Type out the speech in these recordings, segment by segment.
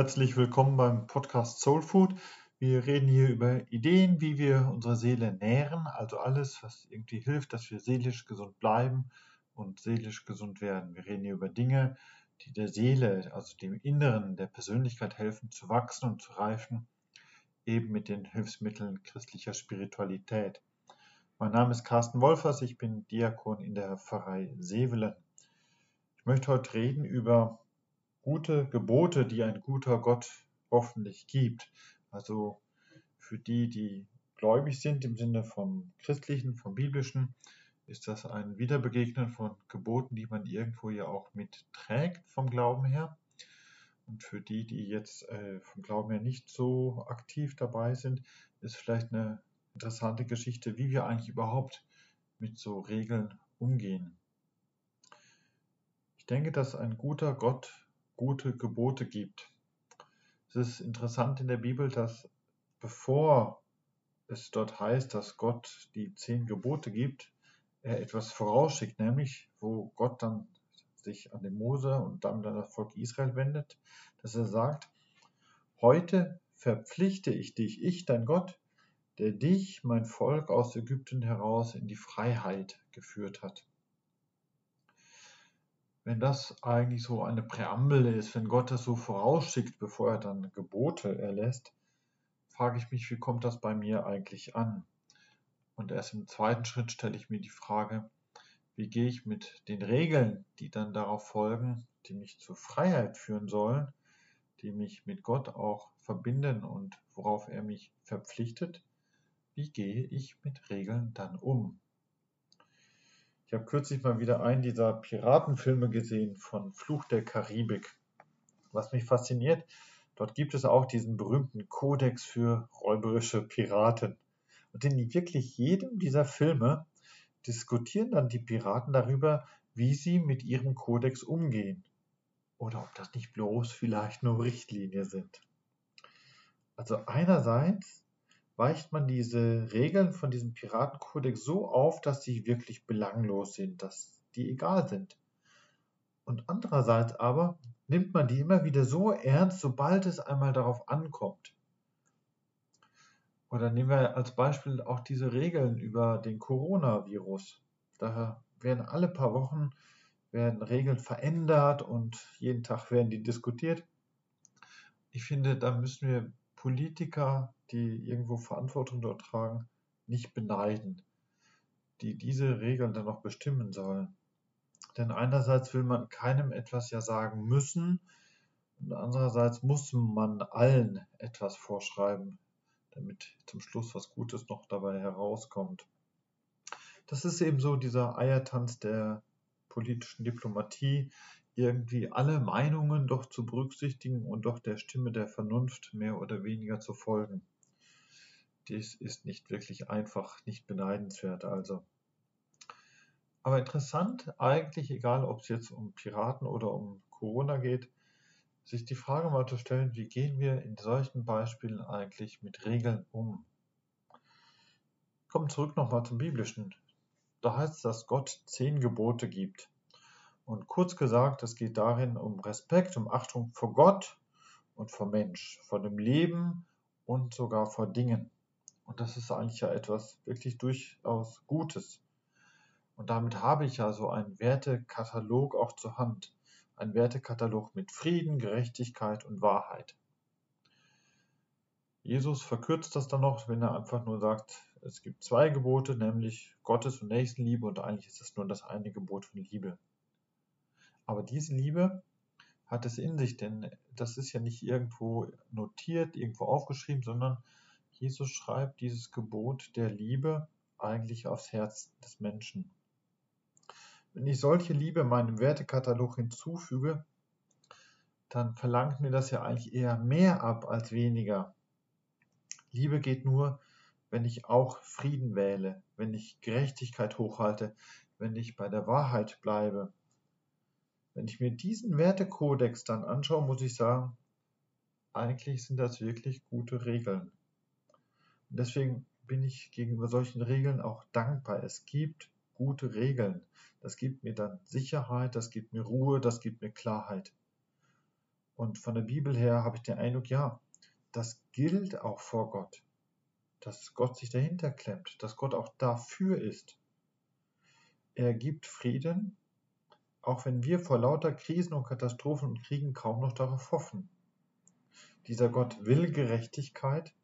Herzlich willkommen beim Podcast Soul Food. Wir reden hier über Ideen, wie wir unsere Seele nähren, also alles, was irgendwie hilft, dass wir seelisch gesund bleiben und seelisch gesund werden. Wir reden hier über Dinge, die der Seele, also dem Inneren der Persönlichkeit helfen zu wachsen und zu reifen, eben mit den Hilfsmitteln christlicher Spiritualität. Mein Name ist Carsten Wolfers, ich bin Diakon in der Pfarrei Sevelen. Ich möchte heute reden über gute Gebote, die ein guter Gott hoffentlich gibt. Also für die, die gläubig sind im Sinne vom christlichen, vom biblischen, ist das ein Wiederbegegnen von Geboten, die man irgendwo ja auch mitträgt vom Glauben her. Und für die, die jetzt äh, vom Glauben her nicht so aktiv dabei sind, ist vielleicht eine interessante Geschichte, wie wir eigentlich überhaupt mit so Regeln umgehen. Ich denke, dass ein guter Gott gute Gebote gibt. Es ist interessant in der Bibel, dass bevor es dort heißt, dass Gott die zehn Gebote gibt, er etwas vorausschickt, nämlich wo Gott dann sich an den Mose und dann an das Volk Israel wendet, dass er sagt, heute verpflichte ich dich, ich dein Gott, der dich, mein Volk aus Ägypten heraus in die Freiheit geführt hat wenn das eigentlich so eine Präambel ist, wenn Gott das so vorausschickt, bevor er dann Gebote erlässt, frage ich mich, wie kommt das bei mir eigentlich an? Und erst im zweiten Schritt stelle ich mir die Frage, wie gehe ich mit den Regeln, die dann darauf folgen, die mich zur Freiheit führen sollen, die mich mit Gott auch verbinden und worauf er mich verpflichtet, wie gehe ich mit Regeln dann um? Ich habe kürzlich mal wieder einen dieser Piratenfilme gesehen von Fluch der Karibik. Was mich fasziniert, dort gibt es auch diesen berühmten Kodex für räuberische Piraten. Und in wirklich jedem dieser Filme diskutieren dann die Piraten darüber, wie sie mit ihrem Kodex umgehen. Oder ob das nicht bloß vielleicht nur Richtlinien sind. Also einerseits weicht man diese Regeln von diesem Piratenkodex so auf, dass sie wirklich belanglos sind, dass die egal sind. Und andererseits aber nimmt man die immer wieder so ernst, sobald es einmal darauf ankommt. Oder nehmen wir als Beispiel auch diese Regeln über den Coronavirus. Da werden alle paar Wochen werden Regeln verändert und jeden Tag werden die diskutiert. Ich finde, da müssen wir Politiker, die irgendwo Verantwortung dort tragen, nicht beneiden, die diese Regeln dann noch bestimmen sollen. Denn einerseits will man keinem etwas ja sagen müssen und andererseits muss man allen etwas vorschreiben, damit zum Schluss was Gutes noch dabei herauskommt. Das ist eben so dieser Eiertanz der politischen Diplomatie, irgendwie alle Meinungen doch zu berücksichtigen und doch der Stimme der Vernunft mehr oder weniger zu folgen. Dies ist nicht wirklich einfach, nicht beneidenswert also. Aber interessant, eigentlich egal, ob es jetzt um Piraten oder um Corona geht, sich die Frage mal zu stellen, wie gehen wir in solchen Beispielen eigentlich mit Regeln um? Kommen zurück nochmal zum Biblischen. Da heißt es, dass Gott zehn Gebote gibt. Und kurz gesagt, es geht darin um Respekt, um Achtung vor Gott und vor Mensch, vor dem Leben und sogar vor Dingen. Und das ist eigentlich ja etwas wirklich durchaus Gutes. Und damit habe ich ja so einen Wertekatalog auch zur Hand. Ein Wertekatalog mit Frieden, Gerechtigkeit und Wahrheit. Jesus verkürzt das dann noch, wenn er einfach nur sagt, es gibt zwei Gebote, nämlich Gottes und Nächstenliebe und eigentlich ist es nur das eine Gebot von Liebe. Aber diese Liebe hat es in sich, denn das ist ja nicht irgendwo notiert, irgendwo aufgeschrieben, sondern Jesus schreibt dieses Gebot der Liebe eigentlich aufs Herz des Menschen. Wenn ich solche Liebe meinem Wertekatalog hinzufüge, dann verlangt mir das ja eigentlich eher mehr ab als weniger. Liebe geht nur, wenn ich auch Frieden wähle, wenn ich Gerechtigkeit hochhalte, wenn ich bei der Wahrheit bleibe, wenn ich mir diesen Wertekodex dann anschaue, muss ich sagen, eigentlich sind das wirklich gute Regeln. Und deswegen bin ich gegenüber solchen Regeln auch dankbar. Es gibt gute Regeln. Das gibt mir dann Sicherheit, das gibt mir Ruhe, das gibt mir Klarheit. Und von der Bibel her habe ich den Eindruck, ja, das gilt auch vor Gott. Dass Gott sich dahinter klemmt, dass Gott auch dafür ist. Er gibt Frieden, auch wenn wir vor lauter Krisen und Katastrophen und Kriegen kaum noch darauf hoffen. Dieser Gott will Gerechtigkeit,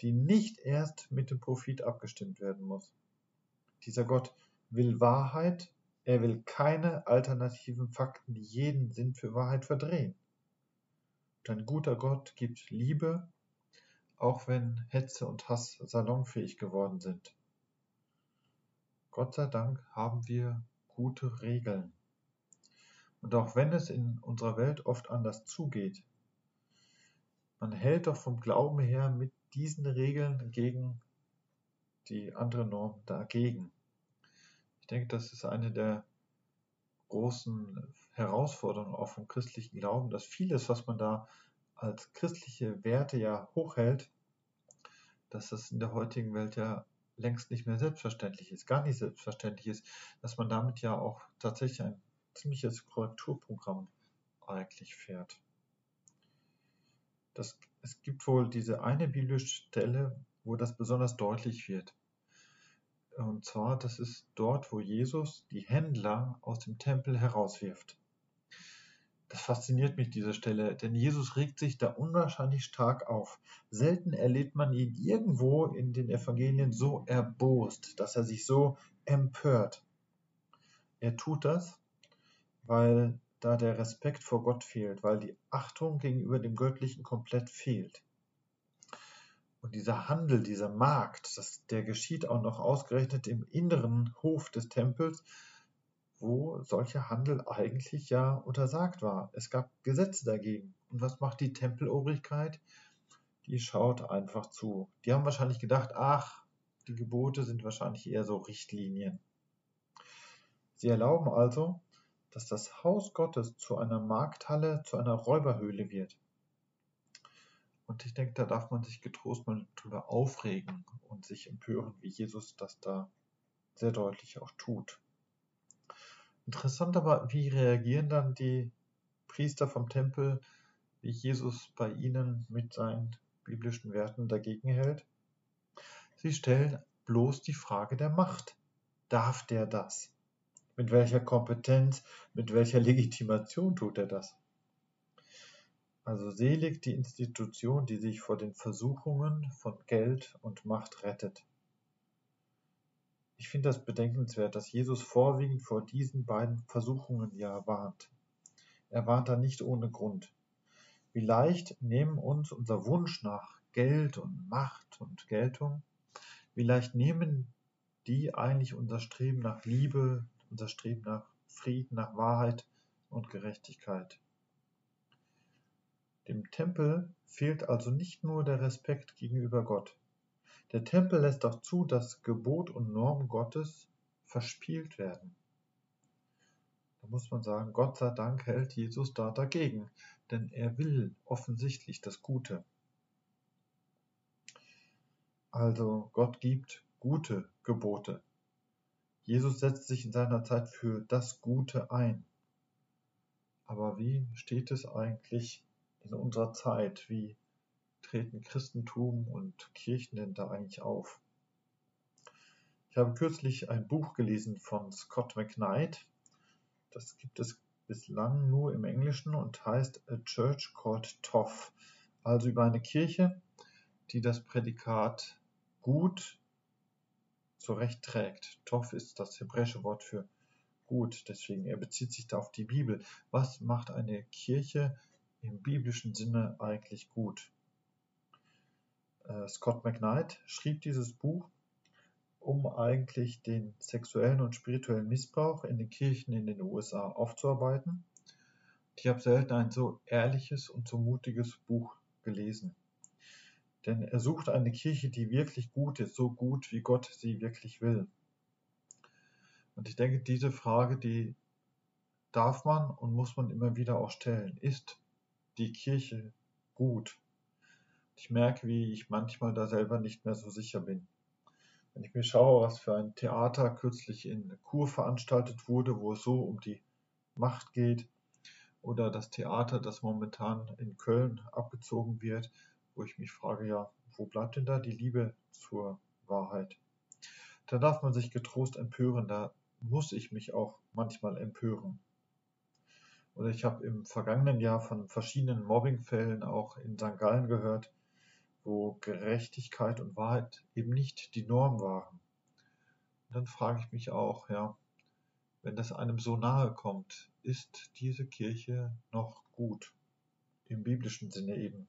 die nicht erst mit dem Profit abgestimmt werden muss. Dieser Gott will Wahrheit, er will keine alternativen Fakten, die jeden Sinn für Wahrheit verdrehen. Und ein guter Gott gibt Liebe, auch wenn Hetze und Hass salonfähig geworden sind. Gott sei Dank haben wir gute Regeln. Und auch wenn es in unserer Welt oft anders zugeht, man hält doch vom Glauben her mit diesen Regeln gegen die andere Norm dagegen. Ich denke, das ist eine der großen Herausforderungen auch vom christlichen Glauben, dass vieles, was man da als christliche Werte ja hochhält, dass das in der heutigen Welt ja längst nicht mehr selbstverständlich ist, gar nicht selbstverständlich ist, dass man damit ja auch tatsächlich ein ziemliches Korrekturprogramm eigentlich fährt. Das, es gibt wohl diese eine biblische Stelle, wo das besonders deutlich wird. Und zwar, das ist dort, wo Jesus die Händler aus dem Tempel herauswirft. Das fasziniert mich, diese Stelle, denn Jesus regt sich da unwahrscheinlich stark auf. Selten erlebt man ihn irgendwo in den Evangelien so erbost, dass er sich so empört. Er tut das, weil da der Respekt vor Gott fehlt, weil die Achtung gegenüber dem Göttlichen komplett fehlt. Und dieser Handel, dieser Markt, das, der geschieht auch noch ausgerechnet im inneren Hof des Tempels, wo solcher Handel eigentlich ja untersagt war. Es gab Gesetze dagegen. Und was macht die Tempelobrigkeit? Die schaut einfach zu. Die haben wahrscheinlich gedacht, ach, die Gebote sind wahrscheinlich eher so Richtlinien. Sie erlauben also, dass das Haus Gottes zu einer Markthalle, zu einer Räuberhöhle wird. Und ich denke, da darf man sich getrost mal drüber aufregen und sich empören, wie Jesus das da sehr deutlich auch tut. Interessant aber, wie reagieren dann die Priester vom Tempel, wie Jesus bei ihnen mit seinen biblischen Werten dagegen hält? Sie stellen bloß die Frage der Macht. Darf der das? Mit welcher Kompetenz, mit welcher Legitimation tut er das? Also selig die Institution, die sich vor den Versuchungen von Geld und Macht rettet. Ich finde das bedenkenswert, dass Jesus vorwiegend vor diesen beiden Versuchungen ja warnt. Er warnt da nicht ohne Grund. Wie leicht nehmen uns unser Wunsch nach Geld und Macht und Geltung, wie leicht nehmen die eigentlich unser Streben nach Liebe, unser Streben nach Frieden, nach Wahrheit und Gerechtigkeit. Dem Tempel fehlt also nicht nur der Respekt gegenüber Gott. Der Tempel lässt auch zu, dass Gebot und Norm Gottes verspielt werden. Da muss man sagen, Gott sei Dank hält Jesus da dagegen, denn er will offensichtlich das Gute. Also Gott gibt gute Gebote. Jesus setzt sich in seiner Zeit für das Gute ein. Aber wie steht es eigentlich in unserer Zeit? Wie treten Christentum und Kirchen denn da eigentlich auf? Ich habe kürzlich ein Buch gelesen von Scott McKnight. Das gibt es bislang nur im Englischen und heißt A Church Called Toff. Also über eine Kirche, die das Prädikat gut zurecht trägt. Tov ist das hebräische Wort für gut, deswegen er bezieht sich da auf die Bibel. Was macht eine Kirche im biblischen Sinne eigentlich gut? Äh, Scott McKnight schrieb dieses Buch, um eigentlich den sexuellen und spirituellen Missbrauch in den Kirchen in den USA aufzuarbeiten. Ich habe selten ein so ehrliches und so mutiges Buch gelesen. Denn er sucht eine Kirche, die wirklich gut ist, so gut, wie Gott sie wirklich will. Und ich denke, diese Frage, die darf man und muss man immer wieder auch stellen. Ist die Kirche gut? Ich merke, wie ich manchmal da selber nicht mehr so sicher bin. Wenn ich mir schaue, was für ein Theater kürzlich in Kur veranstaltet wurde, wo es so um die Macht geht oder das Theater, das momentan in Köln abgezogen wird, wo ich mich frage, ja, wo bleibt denn da die Liebe zur Wahrheit? Da darf man sich getrost empören, da muss ich mich auch manchmal empören. Oder ich habe im vergangenen Jahr von verschiedenen Mobbingfällen auch in St. Gallen gehört, wo Gerechtigkeit und Wahrheit eben nicht die Norm waren. Und dann frage ich mich auch, ja, wenn das einem so nahe kommt, ist diese Kirche noch gut? Im biblischen Sinne eben.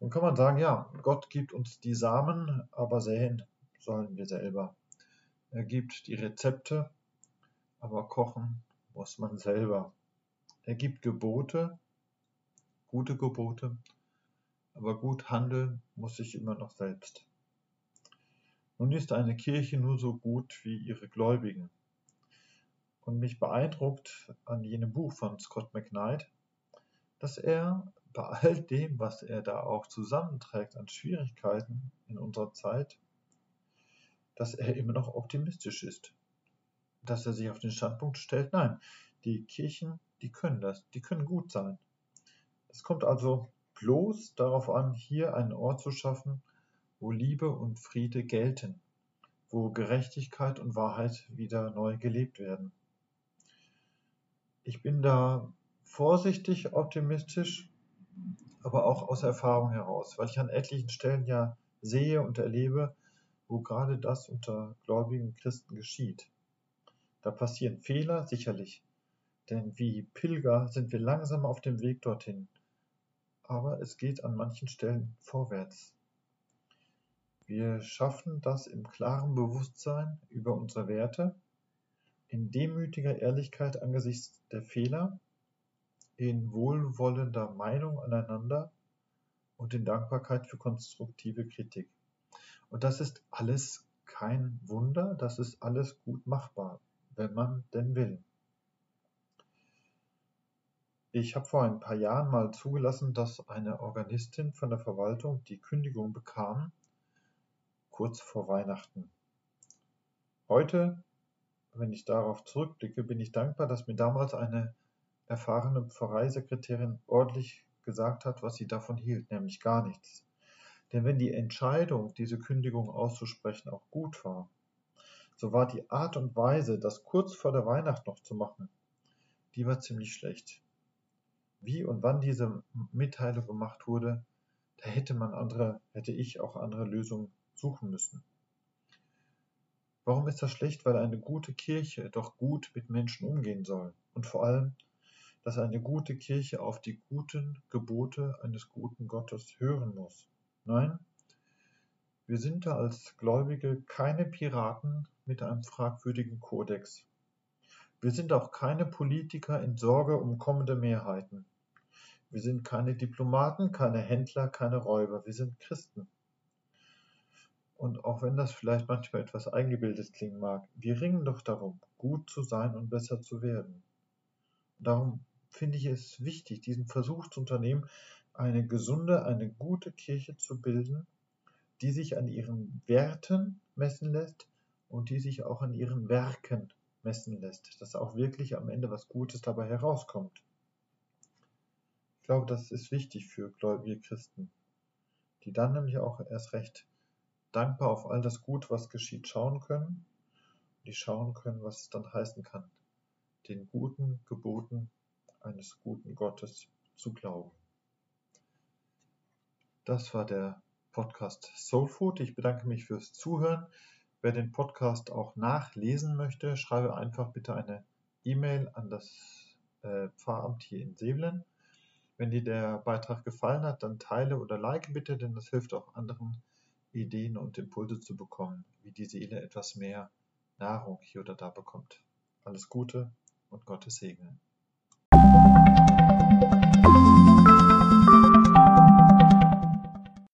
Dann kann man sagen, ja, Gott gibt uns die Samen, aber säen sollen wir selber. Er gibt die Rezepte, aber kochen muss man selber. Er gibt Gebote, gute Gebote, aber gut handeln muss ich immer noch selbst. Nun ist eine Kirche nur so gut wie ihre Gläubigen. Und mich beeindruckt an jenem Buch von Scott McKnight, dass er bei all dem, was er da auch zusammenträgt an Schwierigkeiten in unserer Zeit, dass er immer noch optimistisch ist. Dass er sich auf den Standpunkt stellt, nein, die Kirchen, die können das, die können gut sein. Es kommt also bloß darauf an, hier einen Ort zu schaffen, wo Liebe und Friede gelten, wo Gerechtigkeit und Wahrheit wieder neu gelebt werden. Ich bin da vorsichtig optimistisch, aber auch aus Erfahrung heraus, weil ich an etlichen Stellen ja sehe und erlebe, wo gerade das unter gläubigen Christen geschieht. Da passieren Fehler, sicherlich, denn wie Pilger sind wir langsam auf dem Weg dorthin, aber es geht an manchen Stellen vorwärts. Wir schaffen das im klaren Bewusstsein über unsere Werte, in demütiger Ehrlichkeit angesichts der Fehler, in wohlwollender Meinung aneinander und in Dankbarkeit für konstruktive Kritik. Und das ist alles kein Wunder, das ist alles gut machbar, wenn man denn will. Ich habe vor ein paar Jahren mal zugelassen, dass eine Organistin von der Verwaltung die Kündigung bekam, kurz vor Weihnachten. Heute, wenn ich darauf zurückblicke, bin ich dankbar, dass mir damals eine erfahrene Pfarreisekretärin ordentlich gesagt hat, was sie davon hielt, nämlich gar nichts. Denn wenn die Entscheidung, diese Kündigung auszusprechen, auch gut war, so war die Art und Weise, das kurz vor der Weihnacht noch zu machen, die war ziemlich schlecht wie und wann diese Mitteilung gemacht wurde, da hätte man andere, hätte ich auch andere Lösungen suchen müssen. Warum ist das schlecht? Weil eine gute Kirche doch gut mit Menschen umgehen soll. Und vor allem, dass eine gute Kirche auf die guten Gebote eines guten Gottes hören muss. Nein, wir sind da als Gläubige keine Piraten mit einem fragwürdigen Kodex. Wir sind auch keine Politiker in Sorge um kommende Mehrheiten. Wir sind keine Diplomaten, keine Händler, keine Räuber. Wir sind Christen. Und auch wenn das vielleicht manchmal etwas eingebildet klingen mag, wir ringen doch darum, gut zu sein und besser zu werden. darum finde ich es wichtig, diesen Versuch zu unternehmen, eine gesunde, eine gute Kirche zu bilden, die sich an ihren Werten messen lässt und die sich auch an ihren Werken messen lässt, dass auch wirklich am Ende was Gutes dabei herauskommt. Ich glaube, das ist wichtig für gläubige Christen, die dann nämlich auch erst recht dankbar auf all das Gut, was geschieht, schauen können, die schauen können, was es dann heißen kann, den guten Geboten eines guten Gottes zu glauben. Das war der Podcast Soul Food. Ich bedanke mich fürs Zuhören. Wer den Podcast auch nachlesen möchte, schreibe einfach bitte eine E-Mail an das äh, Pfarramt hier in Sevelen. Wenn dir der Beitrag gefallen hat, dann teile oder like bitte, denn das hilft auch anderen Ideen und Impulse zu bekommen, wie die Seele etwas mehr Nahrung hier oder da bekommt. Alles Gute und Gottes Segen.